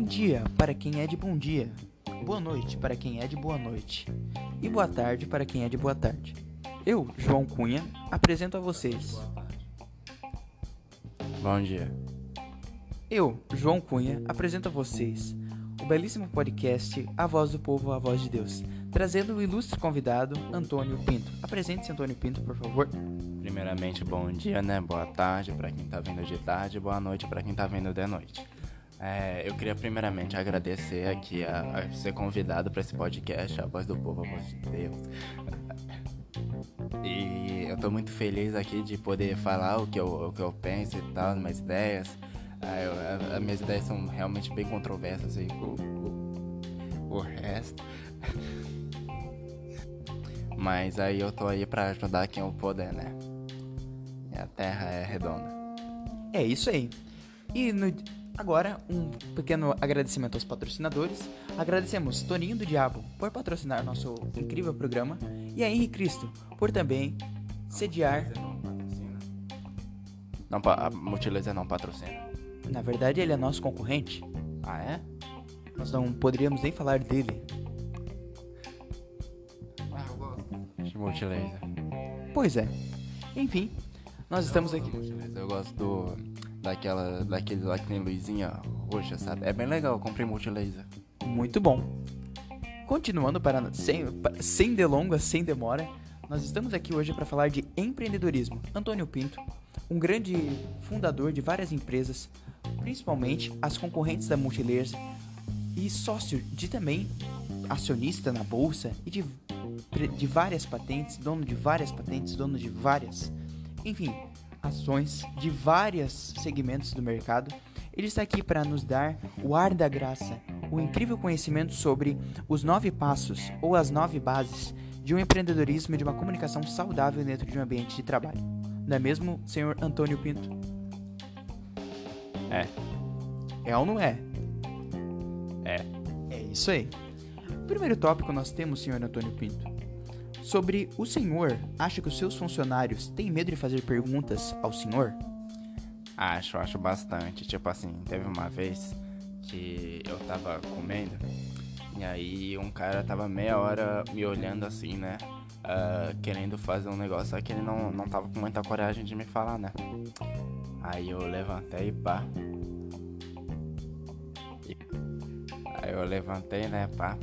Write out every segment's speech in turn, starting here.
Bom dia para quem é de bom dia. Boa noite para quem é de boa noite. E boa tarde para quem é de boa tarde. Eu, João Cunha, apresento a vocês. Bom dia. Eu, João Cunha, apresento a vocês o belíssimo podcast A Voz do Povo, A Voz de Deus, trazendo o ilustre convidado Antônio Pinto. Apresente-se, Antônio Pinto, por favor. Primeiramente, bom dia, né? Boa tarde para quem tá vindo de tarde, boa noite para quem tá vindo de noite. É, eu queria primeiramente agradecer aqui a, a ser convidado para esse podcast, A Voz do Povo, A Voz de Deus. E eu tô muito feliz aqui de poder falar o que eu, o que eu penso e tal, minhas ideias. Eu, as minhas ideias são realmente bem controversas e o, o, o resto. Mas aí eu tô aí pra ajudar quem eu puder, né? E a terra é redonda. É isso aí. E no, agora, um pequeno agradecimento aos patrocinadores. Agradecemos Toninho do Diabo por patrocinar nosso incrível programa e a Henrique Cristo por também sediar. Não, a Multilaser não patrocina. Na verdade, ele é nosso concorrente. Ah, é? Nós não poderíamos nem falar dele. Ah, eu gosto. De Multilaser. Pois é. Enfim, nós estamos Eu aqui. do Multilaser, Eu gosto do. Daquela. Daquele lá que tem luzinha roxa, sabe? É bem legal, eu comprei Multilaser. Muito bom. Continuando para sem, sem delongas, sem demora, nós estamos aqui hoje para falar de empreendedorismo. Antônio Pinto, um grande fundador de várias empresas, principalmente as concorrentes da Multilaser, e sócio de também acionista na bolsa e de, de várias patentes, dono de várias patentes, dono de várias, enfim, ações de vários segmentos do mercado. Ele está aqui para nos dar o ar da graça, o incrível conhecimento sobre os nove passos ou as nove bases de um empreendedorismo e de uma comunicação saudável dentro de um ambiente de trabalho. Não é mesmo, senhor Antônio Pinto? É, É ou não é? é. É isso aí. Primeiro tópico nós temos, senhor Antônio Pinto, sobre o senhor acha que os seus funcionários têm medo de fazer perguntas ao senhor? Acho, acho bastante. Tipo assim, teve uma vez que eu tava comendo e aí um cara tava meia hora me olhando assim, né? ah, querendo fazer um negócio, só que ele não, não tava com muita coragem de me falar, né? Aí eu levantei e pá. Aí eu levantei, né, pá.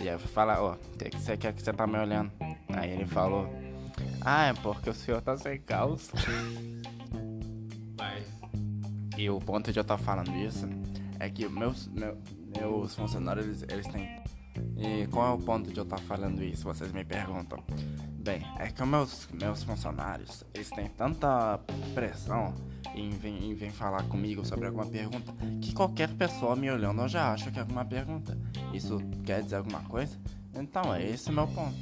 E aí eu fui falar, ó, o que que você quer que você tá me olhando? Aí ele falou, ah, é porque o senhor tá sem calça. E o ponto de eu estar falando isso é que meus, meu- meus funcionários, eles, eles têm. E qual é o ponto de eu estar falando isso? Vocês me perguntam. Bem, é que meus, meus funcionários, eles têm tanta pressão em vir, em vir falar comigo sobre alguma pergunta que qualquer pessoa me olhando eu já acho que é alguma pergunta. Isso quer dizer alguma coisa? Então, é esse meu ponto.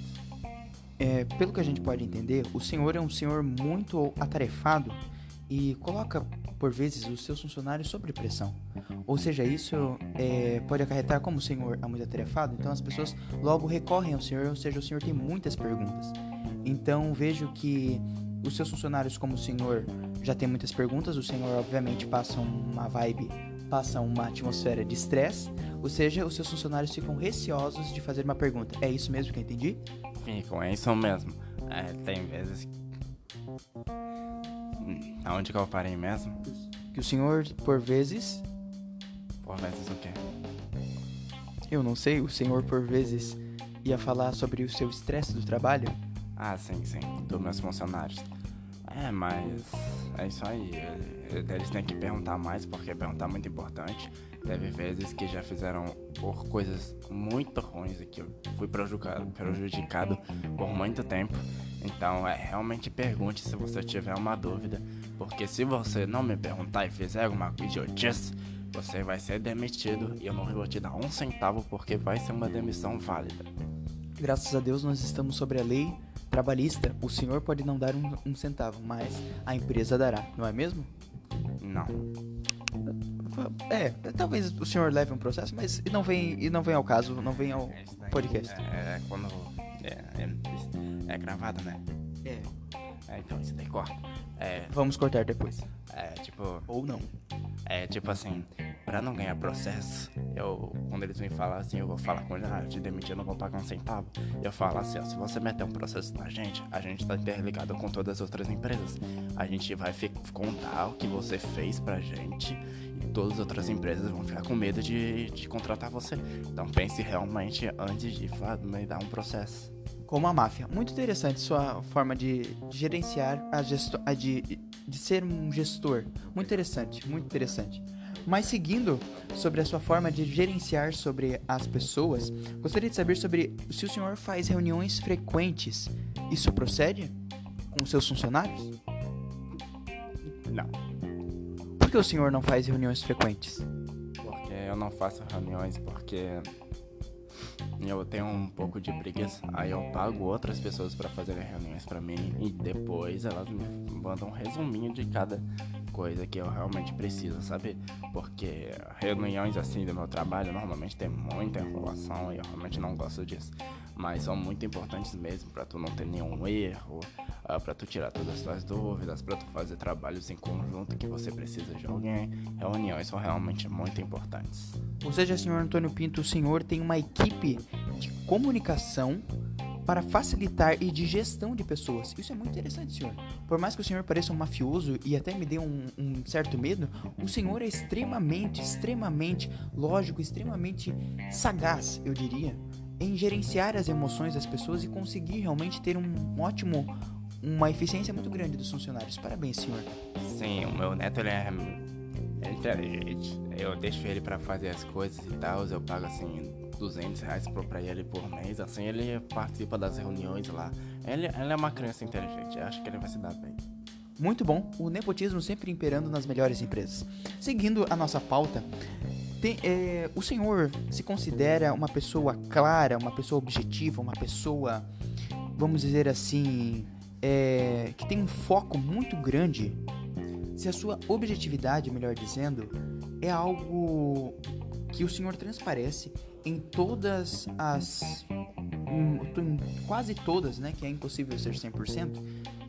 É, pelo que a gente pode entender, o senhor é um senhor muito atarefado e coloca, por vezes, os seus funcionários sob pressão. Ou seja, isso é, pode acarretar como o senhor é muito atarefado, então as pessoas logo recorrem ao senhor, ou seja, o senhor tem muitas perguntas. Então vejo que os seus funcionários, como o senhor já tem muitas perguntas, o senhor obviamente passa uma vibe, passa uma atmosfera de estresse, ou seja, os seus funcionários ficam receosos de fazer uma pergunta. É isso mesmo que eu entendi? Ficam, é isso mesmo. É, tem vezes. Hum, Aonde que eu parei mesmo? Que o senhor, por vezes, Por vezes o quê? eu não sei, o senhor por vezes ia falar sobre o seu estresse do trabalho? Ah, sim, sim, dos meus funcionários. É, mas é isso aí. Ele- Eles têm que perguntar mais, porque perguntar é muito importante. Teve vezes que já fizeram por coisas muito ruins e que eu fui prejudicado por muito tempo. Então, é realmente pergunte se você tiver uma dúvida. Porque se você não me perguntar e fizer alguma idiotice, você vai ser demitido e eu não vou te dar um centavo porque vai ser uma demissão válida. Graças a Deus nós estamos sobre a lei trabalhista. O senhor pode não dar um, um centavo, mas a empresa dará, não é mesmo? Não. É, talvez o senhor leve um processo, mas não vem, e não vem ao caso, não vem ao É podcast. É, é quando. É, é, é gravado, né? É, É, então isso daí corta. É, vamos cortar depois. é tipo. Ou não. É tipo assim. Pra não ganhar processo, eu, quando eles vêm falar assim, eu vou falar com ele, ah, te demiti, eu não vou pagar um centavo. Eu falo assim, ó, se você meter um processo na gente, a gente tá interligado com todas as outras empresas. A gente vai contar o que você fez pra gente e todas as outras empresas vão ficar com medo de, de contratar você. Então pense realmente antes de me dar um processo como a máfia. Muito interessante sua forma de gerenciar a gesto a de, de ser um gestor. Muito interessante, muito interessante. Mas seguindo sobre a sua forma de gerenciar sobre as pessoas, gostaria de saber sobre se o senhor faz reuniões frequentes. Isso procede com seus funcionários? Não. Por que o senhor não faz reuniões frequentes? Porque eu não faço reuniões porque eu tenho um pouco de preguiça. Aí eu pago outras pessoas para fazerem reuniões para mim e depois elas me mandam um resuminho de cada coisa que eu realmente preciso, sabe? Porque reuniões assim do meu trabalho normalmente tem muita enrolação e eu realmente não gosto disso. Mas são muito importantes mesmo para tu não ter nenhum erro, ah, para tu tirar todas as tuas dúvidas, para tu fazer trabalhos em conjunto que você precisa de alguém. Reuniões são realmente muito importantes. Ou seja, senhor Antônio Pinto, o senhor tem uma equipe de comunicação para facilitar e de gestão de pessoas. Isso é muito interessante, senhor. Por mais que o senhor pareça um mafioso e até me dê um, um certo medo, o senhor é extremamente, extremamente lógico, extremamente sagaz, eu diria, em gerenciar as emoções das pessoas e conseguir realmente ter um ótimo, uma eficiência muito grande dos funcionários. Parabéns, senhor. Sim, o meu neto ele é, é inteligente. Eu deixo ele para fazer as coisas e tal, eu pago assim 200 reais pra ele por mês, assim ele participa das reuniões lá. Ele, ele é uma criança inteligente, acho que ele vai se dar bem. Muito bom, o nepotismo sempre imperando nas melhores empresas. Seguindo a nossa pauta, tem, é, o senhor se considera uma pessoa clara, uma pessoa objetiva, uma pessoa, vamos dizer assim, é, que tem um foco muito grande? Se a sua objetividade, melhor dizendo, é algo que o senhor transparece em todas as. Em quase todas, né? Que é impossível ser 100%.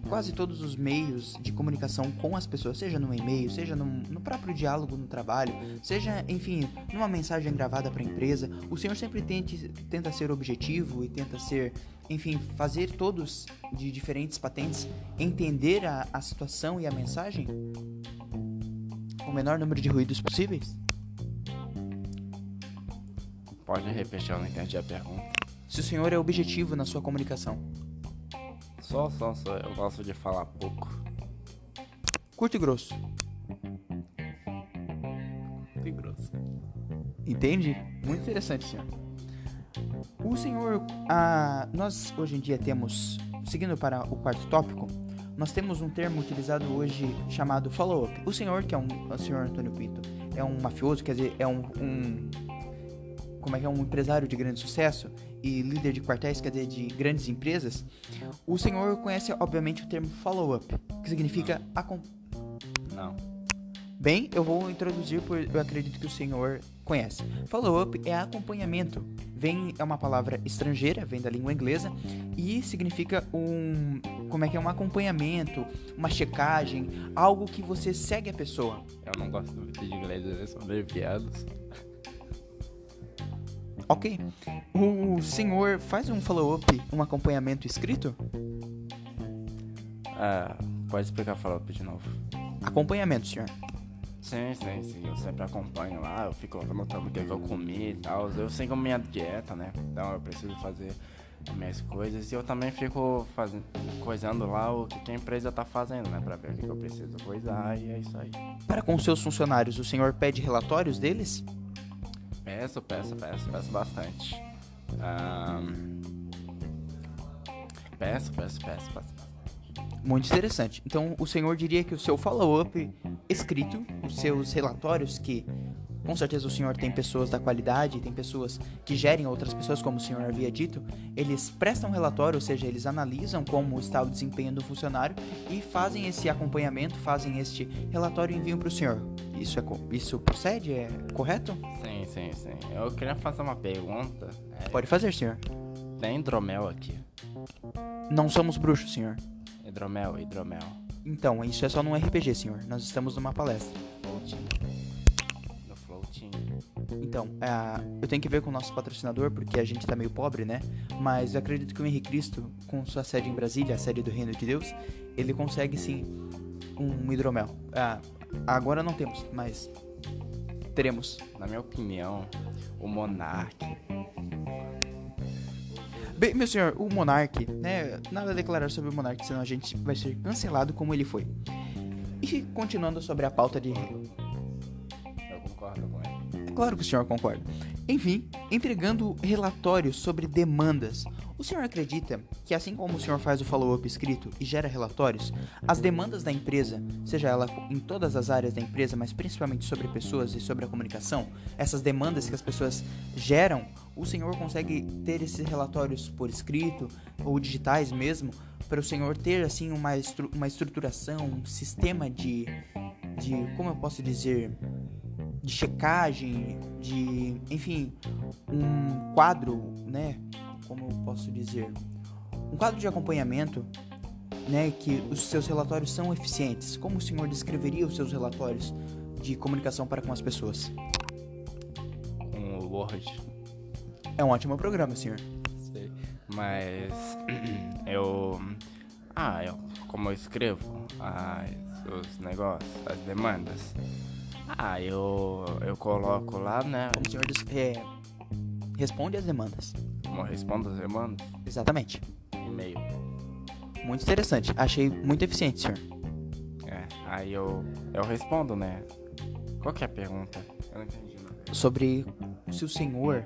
Quase todos os meios de comunicação com as pessoas, seja no e-mail, seja no, no próprio diálogo no trabalho, seja, enfim, numa mensagem gravada para a empresa, o senhor sempre tente, tenta ser objetivo e tenta ser, enfim, fazer todos de diferentes patentes entender a, a situação e a mensagem com o menor número de ruídos possíveis? Pode repetir, eu não entendi a pergunta. Se o senhor é objetivo na sua comunicação. Só, só, só. Eu gosto de falar pouco. Curto e grosso. Curto e grosso. Entende? Muito interessante, senhor. O senhor. Ah, nós hoje em dia temos. Seguindo para o quarto tópico, nós temos um termo utilizado hoje chamado follow-up. O senhor, que é um. O senhor Antônio Pinto, é um mafioso, quer dizer, é um, um como é que é um empresário de grande sucesso e líder de quartéis, quer dizer, de grandes empresas, o senhor conhece, obviamente, o termo follow-up, que significa... Não. Bem, eu vou introduzir, porque eu acredito que o senhor conhece. Follow-up é acompanhamento. Vem, é uma palavra estrangeira, vem da língua inglesa, e significa um... Como é que é? Um acompanhamento, uma checagem, algo que você segue a pessoa. Eu não gosto muito de inglês, eles são abreviados. Ok. O senhor faz um follow-up, um acompanhamento escrito? Ah, pode explicar follow-up de novo. Acompanhamento, senhor. Sim, sim, sim. Eu sempre acompanho lá, eu fico anotando o que, eu comi e tal. Eu sigo a minha dieta, né? Então eu preciso fazer minhas coisas. E eu também fico fazendo, coisando lá o que a empresa tá fazendo, né? Pra ver o que eu preciso coisar e é isso aí. Para com seus funcionários, o senhor pede relatórios deles? Peço, peço, peço, peço bastante. Um... Peço, peço, peço, peço Muito interessante. Então, o senhor diria que o seu follow-up escrito, os seus relatórios que com certeza o senhor tem pessoas da qualidade, tem pessoas que gerem outras pessoas, como o senhor havia dito. Eles prestam relatório, ou seja, eles analisam como está o desempenho do funcionário e fazem esse acompanhamento, fazem este relatório e enviam para o senhor. Isso, é, isso procede? É correto? Sim, sim, sim. Eu queria fazer uma pergunta. É... Pode fazer, senhor. Tem hidromel aqui? Não somos bruxos, senhor. Hidromel, hidromel. Então, isso é só num RPG, senhor. Nós estamos numa palestra. Então, uh, eu tenho que ver com o nosso patrocinador, porque a gente tá meio pobre, né? Mas eu acredito que o Henrique Cristo, com sua sede em Brasília, a sede do Reino de Deus, ele consegue sim um hidromel. Uh, agora não temos, mas teremos. Na minha opinião, o Monark. Bem, meu senhor, o Monark, né? Nada a declarar sobre o Monark, senão a gente vai ser cancelado como ele foi. E continuando sobre a pauta de. Claro que o senhor concorda. Enfim, entregando relatórios sobre demandas. O senhor acredita que, assim como o senhor faz o follow-up escrito e gera relatórios, as demandas da empresa, seja ela em todas as áreas da empresa, mas principalmente sobre pessoas e sobre a comunicação, essas demandas que as pessoas geram, o senhor consegue ter esses relatórios por escrito ou digitais mesmo, para o senhor ter assim uma, estru uma estruturação, um sistema de, de, como eu posso dizer, de checagem, de, enfim, um quadro, né? como eu posso dizer, um quadro de acompanhamento, né, que os seus relatórios são eficientes. Como o senhor descreveria os seus relatórios de comunicação para com as pessoas? O Word. É um ótimo programa, senhor. Sei. Mas eu ah, eu como eu escrevo as, os negócios, as demandas. Ah, eu eu coloco lá, né? O senhor é, responde as demandas. Como respondo as demandas? Exatamente. E-mail. Muito interessante. Achei muito eficiente, senhor. É, aí eu, eu respondo, né? Qual que é a pergunta? Eu não entendi. Sobre se o senhor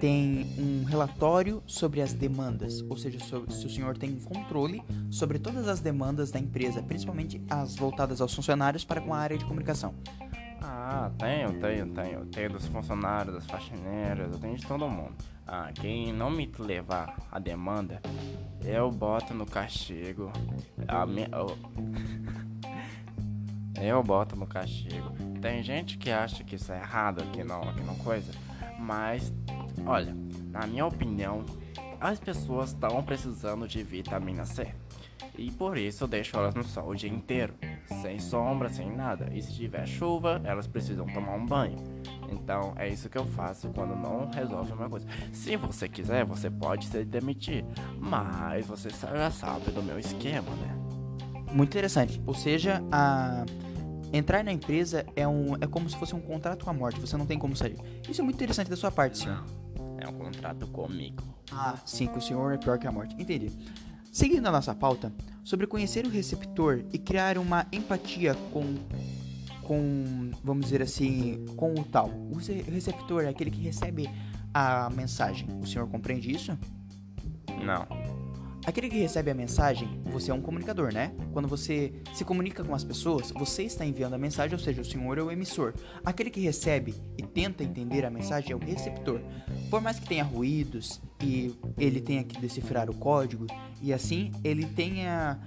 tem um relatório sobre as demandas, ou seja, sobre, se o senhor tem controle sobre todas as demandas da empresa, principalmente as voltadas aos funcionários para com a área de comunicação. Ah, tenho, tenho, tenho. Tenho dos funcionários, das faxineiras, eu tenho de todo mundo. Ah, quem não me levar a demanda, eu boto no castigo. A eu... eu boto no castigo. Tem gente que acha que isso é errado, que não, que não coisa. Mas, olha, na minha opinião, as pessoas estão precisando de vitamina C. E por isso eu deixo elas no sol o dia inteiro, sem sombra, sem nada. E se tiver chuva, elas precisam tomar um banho. Então é isso que eu faço quando não resolve uma coisa. Se você quiser, você pode se demitir, mas você já sabe do meu esquema, né? Muito interessante. Ou seja, a entrar na empresa é um é como se fosse um contrato com a morte. Você não tem como sair. Isso é muito interessante da sua parte, senhor. É um contrato comigo. Ah, sim, que o senhor é pior que a morte. Entendi. Seguindo a nossa pauta, sobre conhecer o receptor e criar uma empatia com, com, vamos dizer assim, com o tal. O receptor é aquele que recebe a mensagem. O senhor compreende isso? Não. Aquele que recebe a mensagem, você é um comunicador, né? Quando você se comunica com as pessoas, você está enviando a mensagem, ou seja, o senhor é o emissor. Aquele que recebe e tenta entender a mensagem é o receptor. Por mais que tenha ruídos e ele tenha que decifrar o código e assim ele tenha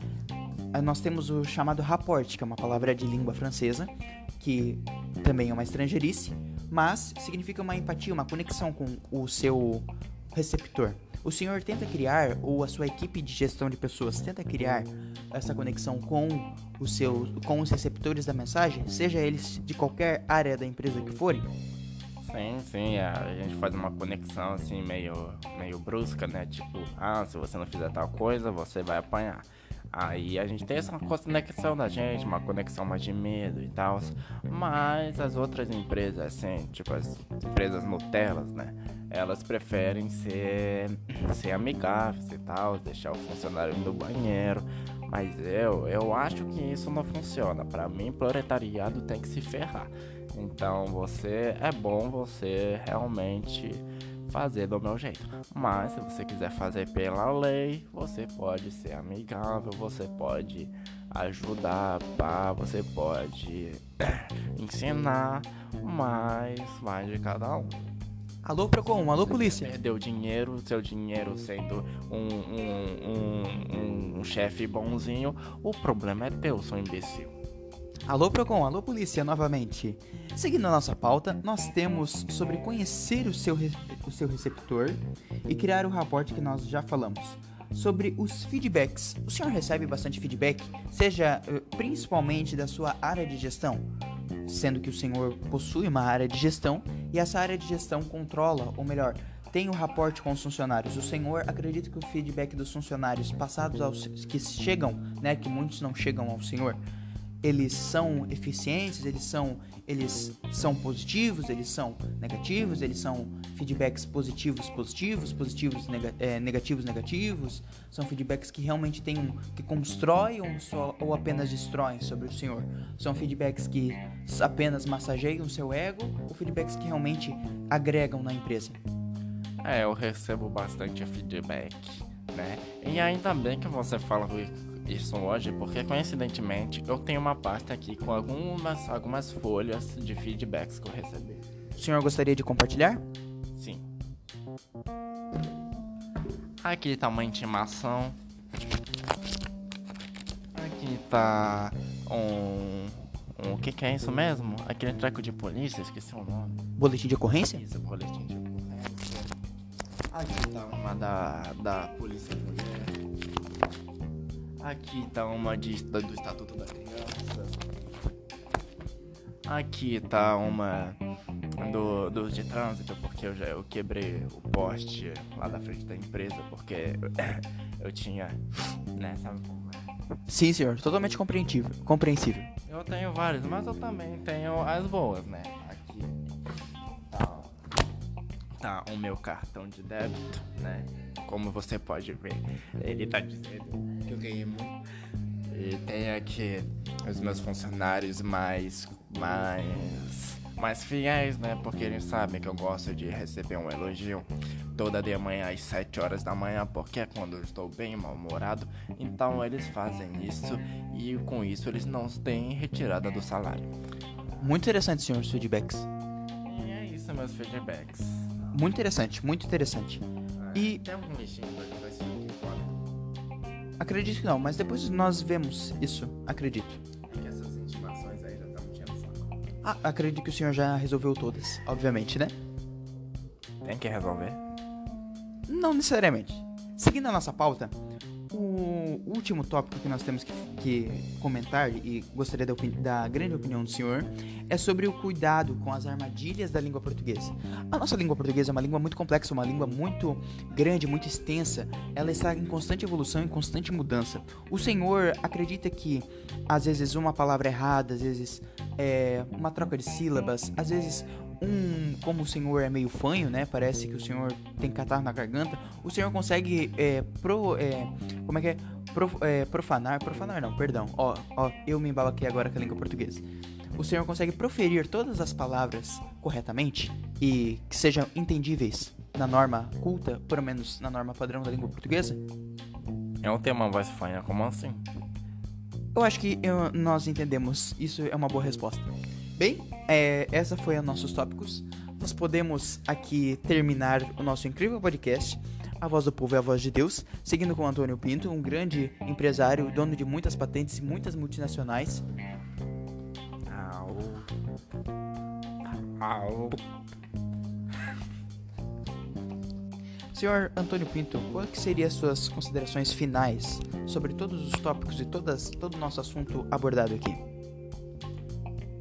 nós temos o chamado rapport, que é uma palavra de língua francesa, que também é uma estrangeirice, mas significa uma empatia, uma conexão com o seu receptor. O senhor tenta criar, ou a sua equipe de gestão de pessoas tenta criar essa conexão com, o seu, com os receptores da mensagem, seja eles de qualquer área da empresa que forem? Sim, sim, a gente faz uma conexão assim meio, meio brusca, né? Tipo, ah, se você não fizer tal coisa, você vai apanhar. Aí a gente tem essa conexão da gente, uma conexão mais de medo e tal. Mas as outras empresas, assim, tipo as empresas Nutelas, né? Elas preferem ser, ser amigáveis e tal, deixar o funcionário no banheiro. Mas eu, eu acho que isso não funciona. Para mim, proletariado tem que se ferrar. Então você é bom você realmente fazer do meu jeito. Mas se você quiser fazer pela lei, você pode ser amigável, você pode ajudar, pá, você pode ensinar, mas vai de cada um. Alô Procon, alô polícia. Perdeu dinheiro, seu dinheiro sendo um, um, um, um, um chefe bonzinho, o problema é teu, seu imbecil. Alô Procon, alô polícia novamente. Seguindo a nossa pauta, nós temos sobre conhecer o seu, o seu receptor e criar o raporte que nós já falamos. Sobre os feedbacks. O senhor recebe bastante feedback, seja eh, principalmente da sua área de gestão? sendo que o senhor possui uma área de gestão e essa área de gestão controla, ou melhor, tem o raporte com os funcionários. O senhor acredita que o feedback dos funcionários passados aos que chegam, né, que muitos não chegam ao senhor, eles são eficientes, eles são eles são positivos, eles são negativos, eles são feedbacks positivos positivos, positivos é, negativos negativos, são feedbacks que realmente têm um, que constroem ou, ou apenas destroem sobre o senhor, são feedbacks que apenas massageiam o seu ego ou feedbacks que realmente agregam na empresa. É, eu recebo bastante feedback, né? E ainda bem que você fala isso hoje, porque coincidentemente eu tenho uma pasta aqui com algumas, algumas folhas de feedbacks que eu recebi. O senhor gostaria de compartilhar? Sim. Aqui tá uma intimação. Aqui tá um. um o que, que é isso mesmo? Aquele treco de polícia, esqueci o nome. Boletim de ocorrência? Isso, boletim de ocorrência. Aqui tá uma da, da Polícia Mulher. Aqui tá uma de, do Estatuto da Criança. Aqui tá uma do, do de trânsito, porque eu já eu quebrei o poste lá da frente da empresa, porque eu tinha. né, sabe como é? Sim, senhor, totalmente compreensível. compreensível. Eu tenho vários, mas eu também tenho as boas, né? Tá o meu cartão de débito, né? Como você pode ver, ele tá dizendo que eu ganhei muito. E tem aqui os meus funcionários mais. mais. mais fiéis, né? Porque eles sabem que eu gosto de receber um elogio toda de manhã às 7 horas da manhã, porque é quando eu estou bem mal-humorado. Então eles fazem isso e com isso eles não têm retirada do salário. Muito interessante, senhor, os feedbacks. E é isso, meus feedbacks. Muito interessante, muito interessante. E tem algum jogar esse aqui fora? acredito que não, mas depois nós vemos isso, acredito. É que essas intimações aí já estão o saco. Ah, acredito que o senhor já resolveu todas, obviamente, né? Tem que resolver? Não necessariamente. Seguindo a nossa pauta, o último tópico que nós temos que, que comentar e gostaria da, da grande opinião do senhor é sobre o cuidado com as armadilhas da língua portuguesa. A nossa língua portuguesa é uma língua muito complexa, uma língua muito grande, muito extensa. Ela está em constante evolução, em constante mudança. O senhor acredita que às vezes uma palavra errada, às vezes é, uma troca de sílabas, às vezes um, como o senhor é meio fanho, né? Parece que o senhor tem catarro na garganta. O senhor consegue é, pro, é, como é que é? Pro- é, profanar, profanar não, perdão. Ó, ó, eu me embalaquei agora com a língua portuguesa. O senhor consegue proferir todas as palavras corretamente e que sejam entendíveis na norma culta, pelo menos na norma padrão da língua portuguesa? Eu tenho uma voz fanha, como assim? Eu acho que eu- nós entendemos. Isso é uma boa resposta. Bem, é, essa foi os nossos tópicos. Nós podemos aqui terminar o nosso incrível podcast. A Voz do Povo é a Voz de Deus, seguindo com o Antônio Pinto, um grande empresário, dono de muitas patentes e muitas multinacionais. Au. Au. Senhor Antônio Pinto, quais seriam as suas considerações finais sobre todos os tópicos e todas, todo o nosso assunto abordado aqui?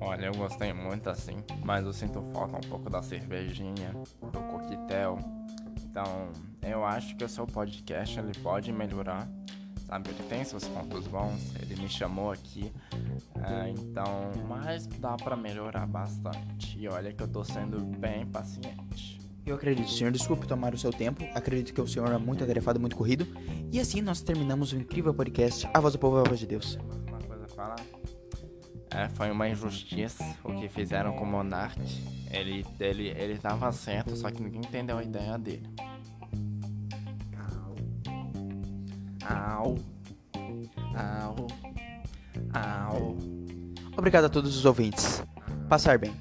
Olha, eu gostei muito assim, mas eu sinto falta um pouco da cervejinha, do coquetel. Então, eu acho que o seu podcast ele pode melhorar. Sabe, ele tem seus pontos bons, ele me chamou aqui. ah, então, mas dá pra melhorar bastante. E olha que eu tô sendo bem paciente. Eu acredito, senhor. Desculpe tomar o seu tempo. Acredito que o senhor é muito atarefado, muito corrido. E assim nós terminamos o incrível podcast A Voz do Povo é a Voz de Deus. É, foi uma injustiça o que fizeram com o Monark. Ele, ele, ele tava certo, só que ninguém entendeu a ideia dele. Au. Au. Au. Obrigado a todos os ouvintes. Passar bem.